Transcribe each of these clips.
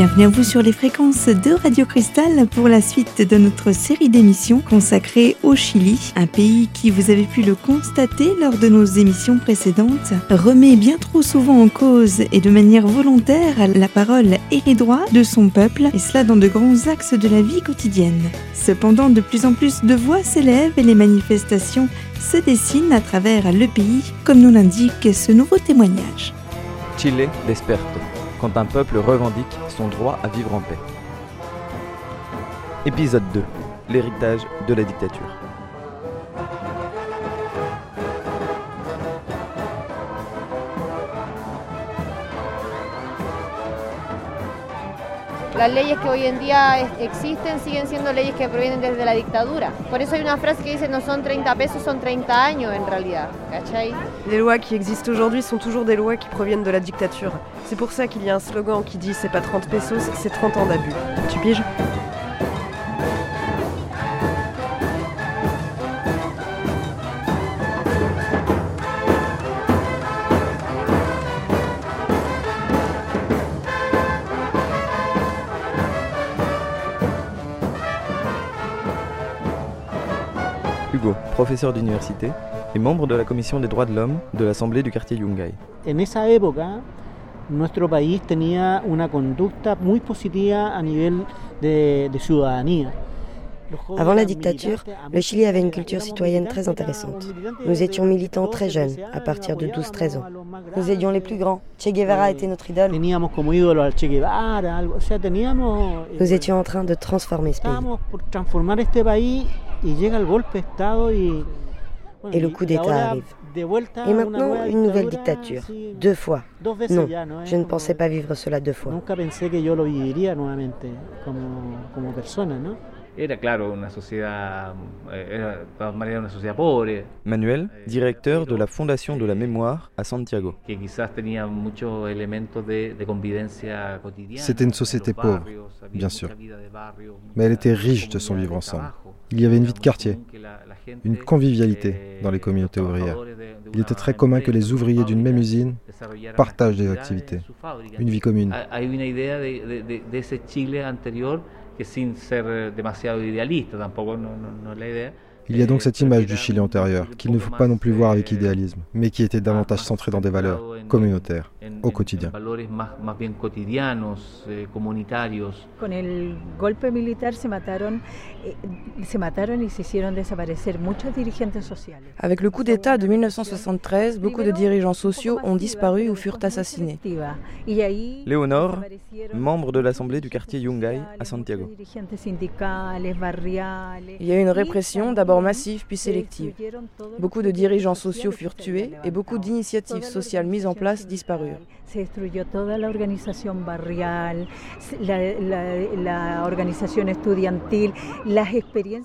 Bienvenue à vous sur les fréquences de Radio Cristal pour la suite de notre série d'émissions consacrée au Chili, un pays qui, vous avez pu le constater lors de nos émissions précédentes, remet bien trop souvent en cause et de manière volontaire la parole et les droits de son peuple, et cela dans de grands axes de la vie quotidienne. Cependant, de plus en plus de voix s'élèvent et les manifestations se dessinent à travers le pays, comme nous l'indique ce nouveau témoignage. Chile desperto quand un peuple revendique son droit à vivre en paix. Épisode 2. L'héritage de la dictature. Hoy día siguen siendo la dictadura. Por eso hay una frase que dice no son 30 pesos, son 30 años en realidad. ¿Cachai? Les lois qui existent aujourd'hui sont toujours des lois qui proviennent de la dictature. C'est pour ça qu'il y a un slogan qui dit c'est pas 30 pesos, c'est 30 ans d'abus. Tu piges? Professeur d'université et membre de la commission des droits de l'homme de l'Assemblée du quartier Yungay. En esa época, nuestro país tenía una conducta muy positiva a nivel de, de ciudadanía. Avant la dictature, le Chili avait une culture citoyenne très intéressante. Nous étions militants très jeunes, à partir de 12-13 ans. Nous aidions les plus grands. Che Guevara était notre idole. Teníamos... Nous étions en train de transformer ce pays. Et le coup d'État arrive. Et maintenant, une nouvelle dictature. Deux fois. Non, je ne pensais pas vivre cela deux fois. Eh, era de todas maneras una sociedad pobre, Manuel, directeur de la Fondation de la Mémoire à Santiago. C'était une société pauvre, bien sûr. Mais elle était riche de son vivre ensemble. Il y avait une vie de quartier, une convivialité eh, dans les communautés ouvrières. Il était très commun que les ouvriers d'une même usine partagent des activités, une vie commune. Hay- Hay una idea de, de- de- de ese Chile anterior que sin ser eh, demasiado idealista, tampoco no, no- no es la idea. Il y a donc cette image du Chili antérieur, qu'il ne faut pas non plus voir avec idéalisme, mais qui était davantage más centré dans des valeurs communautaires, au en- quotidien. eh, comunitarios. Con el golpe militar se mataron, se mataron y se hicieron desaparecer muchos dirigentes sociales. Avec le coup d'État de 1973, beaucoup de dirigeants sociaux ont disparu ou furent assassinés. Léonore, membre de l'Assemblée du quartier Yungay à Santiago. Il y a eu une répression, también d'abord massive puis se sélective. destruyeron todos los Beaucoup de dirigeants sociaux furent tués et beaucoup d'initiatives sociales mises en place disparurent.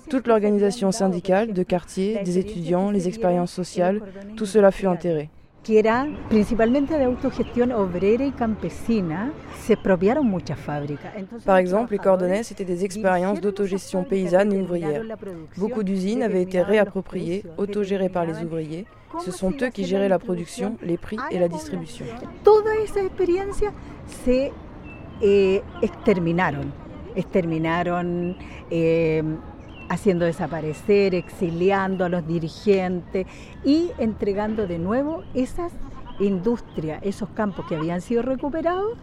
Toute l'organisation syndicale, de quartier, des étudiants, les expériences sociales, tout cela fut enterré. Que era principalmente de autogestión obrera y campesina, se expropiaron muchas fábricas. Par exemple, les Cordonnais, c'était des expériences d'autogestion paysanne et ouvrière. Beaucoup d'usines avaient été réappropriées, autogérées par les ouvriers. Ce sont eux qui géraient la production, les prix et la distribution. Toda esa experiencia se eh, exterminaron, exterminaron eh, haciendo desaparecer, exiliando a los dirigentes y entregando de nuevo esas industrias, esos campos que habían sido recuperados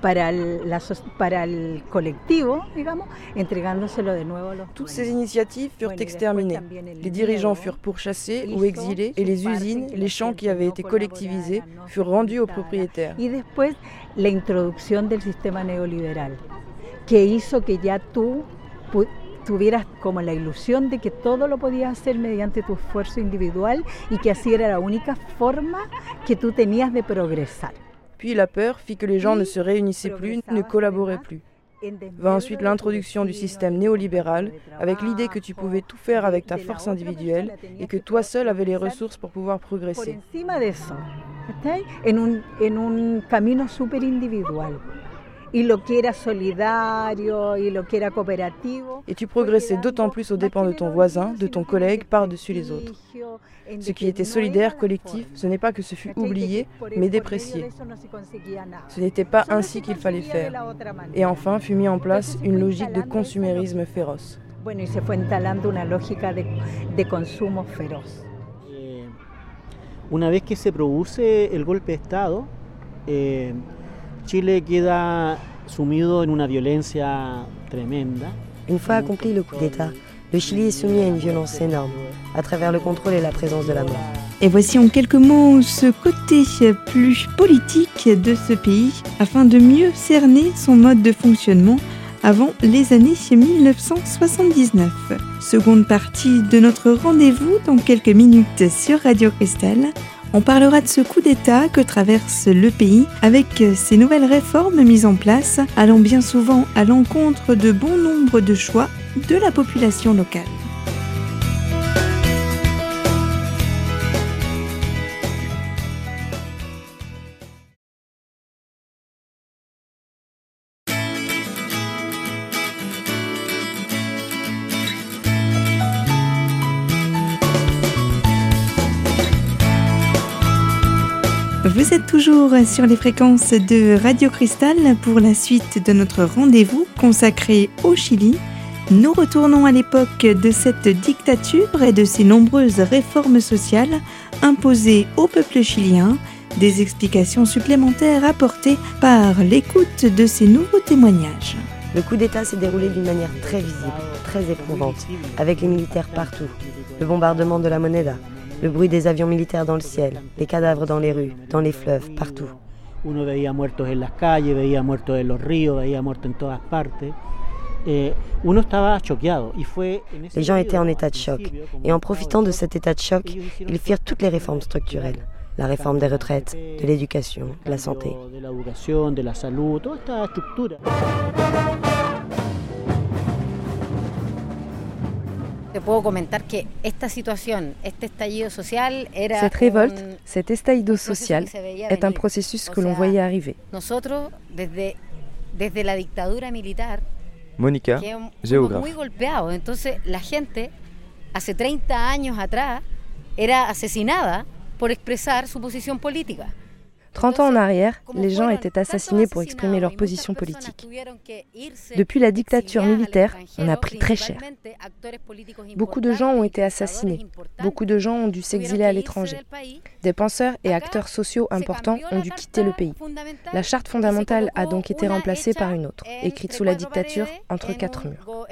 para el, la para el colectivo, digamos, entregándoselo de nuevo a los Toutes ces initiatives furent exterminées. Les dirigeants furent pourchassés ou exilés et les usines, que les champs qui avaient été collectivisés furent rendus aux propriétaires. Y después la introducción del sistema neoliberal, que hizo que ya tú tuvieras como la ilusión de que todo lo podías hacer mediante tu esfuerzo individual y que así era la única forma que tú tenías de progresar. Puis la peur fit que les gens ne se réunissaient plus, ne collaboraient plus. Va ensuite l'introduction du système néolibéral, avec l'idée que tu pouvais tout faire avec ta force individuelle et que toi seul avais les ressources pour pouvoir progresser. encima de eso, en un camino súper individual. Et tu progressais d'autant plus aux dépens de ton voisin, de ton collègue, par-dessus les autres. Ce qui était solidaire, collectif, ce n'est pas que ce fut oublié, mais déprécié. Ce n'était pas ainsi qu'il fallait faire. Et enfin fut mis en place une logique de consumérisme féroce. Bueno, y se fue instalando una lógica de, de consumo feroz. Eh, una vez que se produce el golpe de Estado, eh, Chile queda sumido en una violencia tremenda. Une fois accompli le coup d'État, le Chili est soumis à une violence énorme, à travers le contrôle et la présence de la mort. Et voici en quelques mots ce côté plus politique de ce pays, afin de mieux cerner son mode de fonctionnement avant les années 1979. Seconde partie de notre rendez-vous dans quelques minutes sur Radio Cristal. On parlera de ce coup d'État que traverse le pays avec ces nouvelles réformes mises en place, allant bien souvent à l'encontre de bon nombre de choix de la population locale. Vous êtes toujours sur les fréquences de Radio Cristal pour la suite de notre rendez-vous consacré au Chili. Nous retournons à l'époque de cette dictature et de ses nombreuses réformes sociales imposées au peuple chilien, des explications supplémentaires apportées par l'écoute de ces nouveaux témoignages. Le coup d'État s'est déroulé d'une manière très visible, très éprouvante, avec les militaires partout, le bombardement de la Moneda, le bruit des avions militaires dans le ciel, les cadavres dans les rues, dans les fleuves, partout. Uno veía muertos en las calles, veía muertos en los ríos, veía muertos en todas partes. Uno estaba choqueado y fue en ese Les gens étaient en état de choc, et en profitant de cet état de choc, ils firent toutes les réformes structurelles. La réforme des retraites, de l'éducation, de la santé. Te puedo comentar que esta situación, este estallido social era Cette révolte, un- cet proceso social, que se veía est un processus que l'on voyait arriver. Nosotros, desde, desde la dictadura militar, fuimos géographe. muy golpeados. Entonces, la gente, hace 30 años atrás, era asesinada por expresar su posición política. 30 ans en arrière, les gens étaient assassinés pour exprimer leur position politique. Depuis la dictature militaire, on a pris très cher. Beaucoup de gens ont été assassinés. Beaucoup de gens ont dû s'exiler à l'étranger. Des penseurs et acteurs sociaux importants ont dû quitter le pays. La charte fondamentale a donc été remplacée par une autre, écrite sous la dictature entre quatre murs.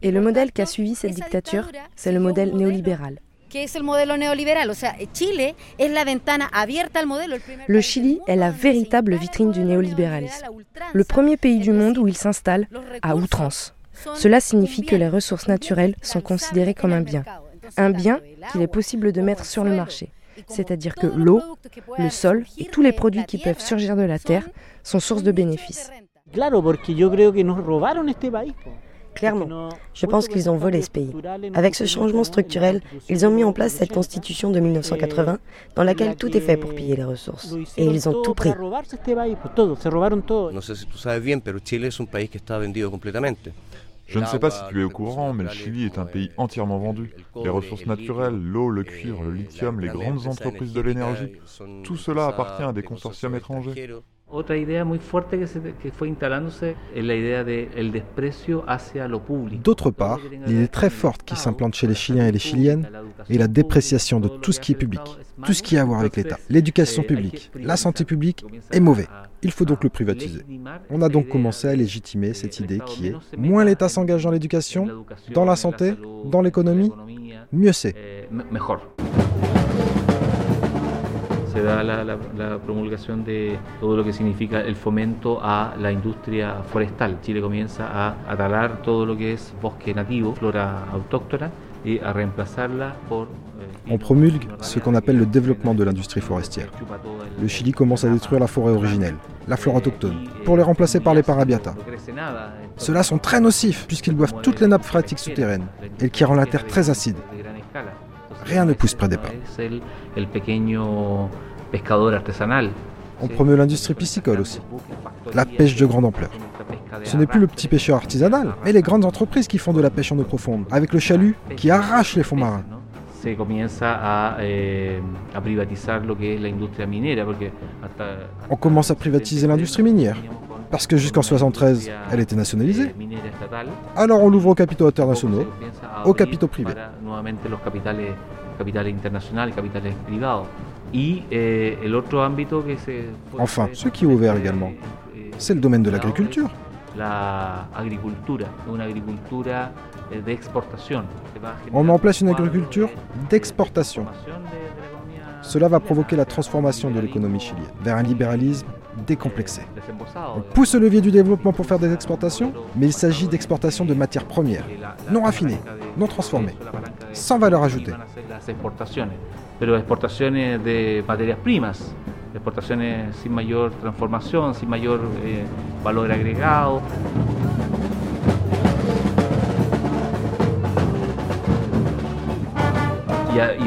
Et le modèle qui a suivi cette dictature, c'est le modèle néolibéral. Que es el modelo neoliberal. O sea, Chile es la ventana abierta al modelo. El primer Le Chili est la véritable vitrine du néolibéralisme. Le premier pays du monde où il s'installe à outrance. Cela signifie que les ressources naturelles sont considérées comme un bien. Un bien qu'il est possible de mettre sur le marché. C'est-à-dire que l'eau, le sol et tous les produits qui peuvent surgir de la terre sont source de bénéfices. Claro, porque yo creo que nos robaron este país. Clairement, je pense qu'ils ont volé ce pays. Avec ce changement structurel, ils ont mis en place cette constitution de 1980 dans laquelle tout est fait pour piller les ressources. Et ils ont tout pris. Je ne sais pas si tu es au courant, mais le Chili est un pays entièrement vendu. Les ressources naturelles, l'eau, le cuivre, le lithium, les grandes entreprises de l'énergie, tout cela appartient à des consortiums étrangers. Otra idea muy fuerte que, se, que fue instalándose es la idea del desprecio hacia lo público. D'autre part, l'idée très forte qui s'implante chez les Chiliens et les Chiliennes est la dépréciation de tout ce qui est public, tout ce qui a à voir avec l'État. L'éducation publique, la santé publique est mauvais. Il faut donc le privatiser. On a donc commencé à légitimer cette idée qui est moins l'État s'engage dans l'éducation, dans la santé, dans l'économie, mieux c'est. Eh, me- mejor. Se da la, la- la promulgación de todo lo que significa el fomento a la industria forestal. Chile comienza a, a talar todo lo que es bosque nativo, flora autóctona, y a reemplazarla por... eh, On promulgue ce qu'on appelle le développement de l'industrie forestière. Le Chili commence à détruire la forêt originelle, la flore autochtone, pour les remplacer par les parabiata. Ceux-là sont très nocifs puisqu'ils boivent toutes les nappes phréatiques souterraines et qui rend la terre très acide. Rien ne pousse près des artesanal On promeut l'industrie piscicole aussi, la pêche de grande ampleur. Ce n'est plus le petit pêcheur artisanal, mais les grandes entreprises qui font de la pêche en eau profonde, avec le chalut qui arrache les fonds marins. On commence à privatiser l'industrie minière, parce que jusqu'en 73, elle était nationalisée. Alors on l'ouvre aux capitaux internationaux, aux capitaux privés. Enfin, ce qui est ouvert également, c'est le domaine de l'agriculture. On met en place une agriculture d'exportation. Cela va provoquer la transformation de l'économie chilienne vers un libéralisme décomplexé. On pousse le levier du développement pour faire des exportations, mais il s'agit d'exportations de matières premières, non raffinées, non transformées, sans valeur ajoutée. pero exportaciones de materias primas, exportaciones sin mayor transformación, sin mayor eh, valor agregado.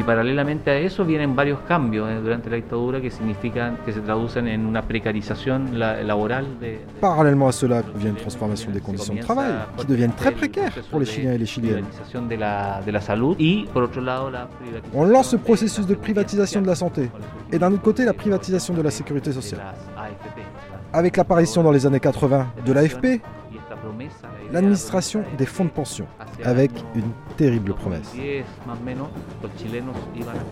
Y, paralelamente a eso vienen varios cambios eh, durante la dictadura que significan que se traducen en una precarización laboral. De, Parallèlement à cela vient une transformation des conditions de travail qui deviennent très précaires pour les Chiliens et les Chiliennes. De la, de la salud y por otro lado la On lance ce processus de privatisation de la santé et d'un autre côté la privatisation de la sécurité sociale. Avec l'apparition dans les années 80 de l'AFP, l'administration des fonds de pension, avec une terrible promesse.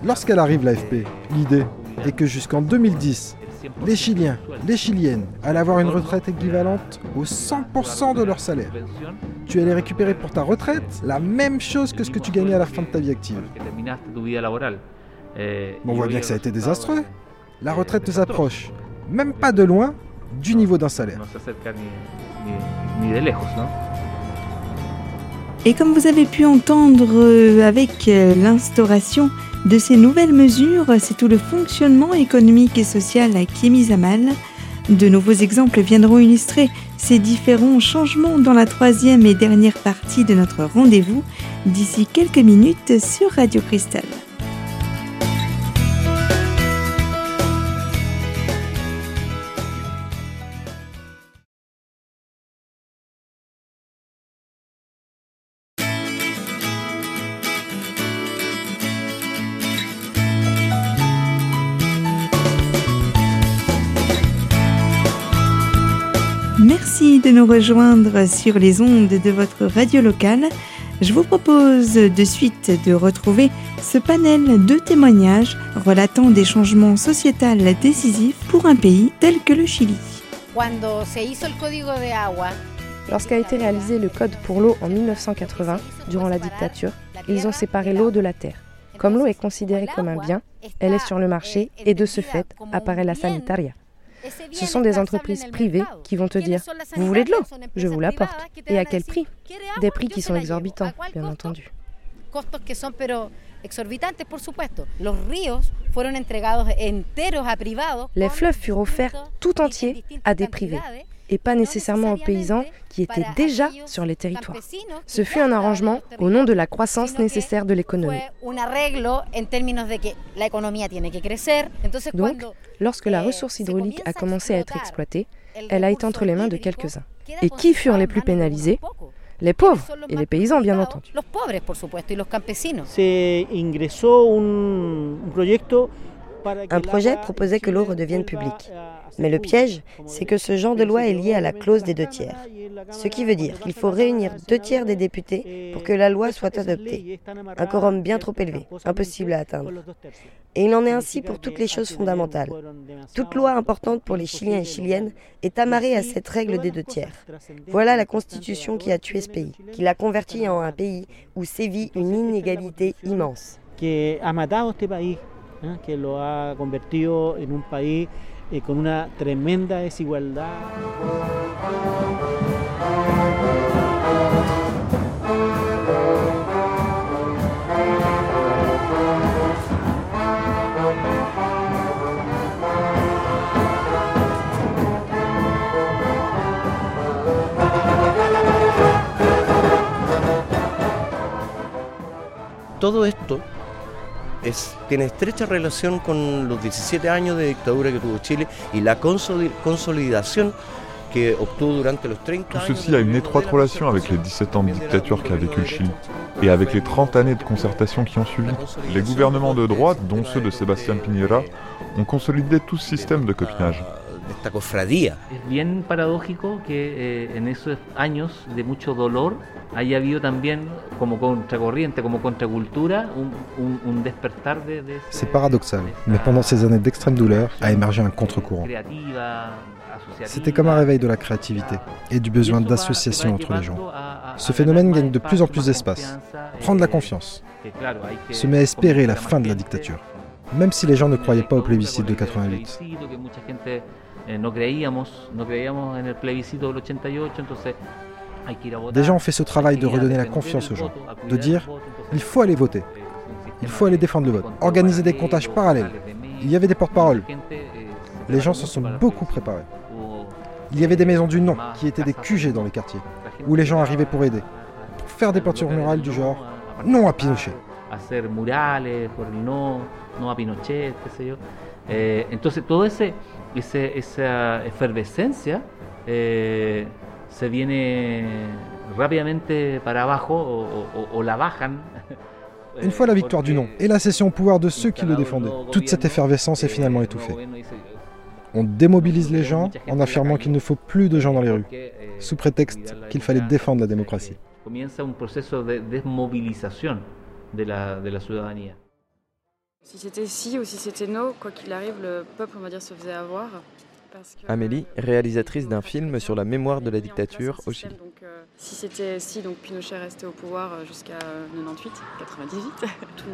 Lorsqu'elle arrive l'AFP, l'idée est que jusqu'en 2010, les Chiliens, les Chiliennes allaient avoir une retraite équivalente au 100% de leur salaire. Tu allais récupérer pour ta retraite la même chose que ce que tu gagnais à la fin de ta vie active. on voit bien que ça a été désastreux. La retraite ne s'approche, même pas de loin, du niveau d'un salaire. Et comme vous avez pu entendre euh, avec euh, l'instauration de ces nouvelles mesures, c'est tout le fonctionnement économique et social qui est mis à mal. De nouveaux exemples viendront illustrer ces différents changements dans la troisième et dernière partie de notre rendez-vous d'ici quelques minutes sur Radio Cristal. De nous rejoindre sur les ondes de votre radio locale. Je vous propose de suite de retrouver ce panel de témoignages relatant des changements sociétals décisifs pour un pays tel que le Chili. Lorsqu'a été réalisé le Code pour l'eau en 1980, durant la dictature, ils ont séparé l'eau de la terre. Comme l'eau est considérée comme un bien, elle est sur le marché et de ce fait apparaît la sanitaria. Ce sont des entreprises privées qui vont te dire Vous voulez de l'eau Je vous l'apporte. Et à quel prix Des prix qui sont exorbitants, bien entendu. Les fleuves furent offerts tout entiers à des privés et pas nécessairement aux paysans qui étaient déjà sur les territoires. Ce fut un arrangement au nom de la croissance nécessaire de l'économie. Donc, lorsque la ressource hydraulique a commencé à être exploitée, elle a été entre les mains de quelques-uns. Et qui furent les plus pénalisés? les pauvres et les paysans, bien entendu. Un projet proposait que l'eau redevienne publique. Mais le piège, c'est que ce genre de loi est lié à la clause des deux tiers. Ce qui veut dire qu'il faut réunir deux tiers des députés pour que la loi soit adoptée. Un quorum bien trop élevé, impossible à atteindre. Et il en est ainsi pour toutes les choses fondamentales. Toute loi importante pour les Chiliens et Chiliennes est amarrée à cette règle des deux tiers. Voilà la constitution qui a tué ce pays, qui l'a converti en un pays où sévit une inégalité immense. ¿Eh? que lo ha convertido en un país eh, con una tremenda desigualdad. Todo esto es, tiene estrecha relación con los 17 años de dictadura que tuvo Chile y la consolidación Tout ceci a une étroite relation avec les 17 ans de dictature qu'a vécu le Chili et avec les 30 années de concertation qui ont suivi. Les gouvernements de droite, dont ceux de Sébastien Piñera, ont consolidé tout ce système de copinage. Esta cofradía. Es bien paradójico que eh, en esos años de mucho dolor haya habido también como contracorriente, como contracultura, un, un, un despertar de... de C'est paradoxal, mais pendant ces années d'extrême douleur a émergé un contre-courant. C'était comme un réveil de la créativité et du besoin d'association entre les gens. Ce phénomène gagne de plus en plus d'espace, prend de la confiance, se met à espérer la fin de la dictature, même si les gens ne croyaient pas au plébiscite de 88. Des gens ont fait ce travail de redonner la confiance aux gens, de dire il faut aller voter, il faut aller défendre le vote, organiser des comptages parallèles. Il y avait des porte-paroles. Les gens se sont beaucoup préparés. Il y avait des maisons du non qui étaient des QG dans les quartiers, où les gens arrivaient pour aider, pour faire des peintures murales du genre non à Pinochet. Eh, entonces todo ese, ese, esa efervescencia eh, se viene rápidamente para abajo o, o, o la bajan. Une fois la victoire du non et la cession au pouvoir de ceux qui le défendaient, toute cette effervescence est finalement étouffée. On démobilise les gens en affirmant qu'il ne faut plus de gens dans les rues, sous prétexte qu'il fallait défendre la démocratie. De la. Si c'était si ou si c'était no, quoi qu'il arrive, le peuple, on va dire, se faisait avoir. Amélie, réalisatrice d'un film sur la mémoire de la dictature au Chili. Euh, si c'était si, donc Pinochet restait au pouvoir euh, jusqu'à 98, 98, tout,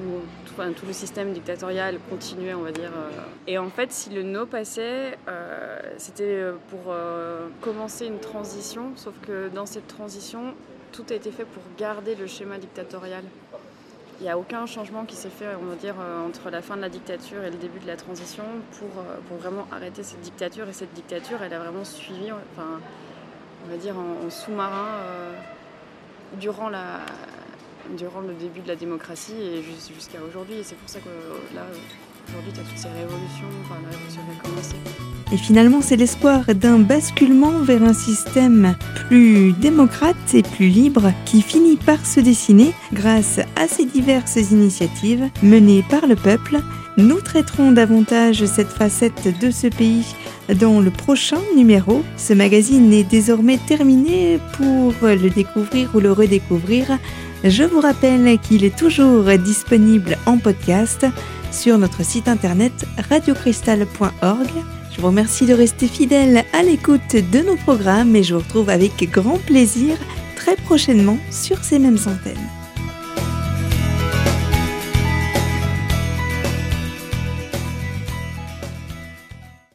tout, le système dictatorial continuait, on va dire. Euh. et en fait, si le no passait, c'était pour commencer une transition, sauf que dans cette transition, tout a été fait pour garder le schéma dictatorial. Il n'y a aucun changement qui s'est fait, on va dire, euh, entre la fin de la dictature et le début de la transition pour, euh, pour vraiment arrêter cette dictature. Et cette dictature, elle a vraiment suivi, enfin, on va dire, en, sous-marin euh, durant, la, durant le début de la démocratie et jusqu'à aujourd'hui. Et c'est pour ça que là, aujourd'hui, tu as enfin, la révolution qui a commencé. Et finalement, c'est l'espoir d'un basculement vers un système plus démocrate et plus libre qui finit par se dessiner grâce à ces diverses initiatives menées par le peuple. Nous traiterons davantage cette facette de ce pays dans le prochain numéro. Ce magazine est désormais terminé pour le découvrir ou le redécouvrir. Je vous rappelle qu'il est toujours disponible en podcast sur notre site internet radiocristal.org. Je vous remercie de rester fidèle à l'écoute de nos programmes et je vous retrouve avec grand plaisir très prochainement sur ces mêmes antennes.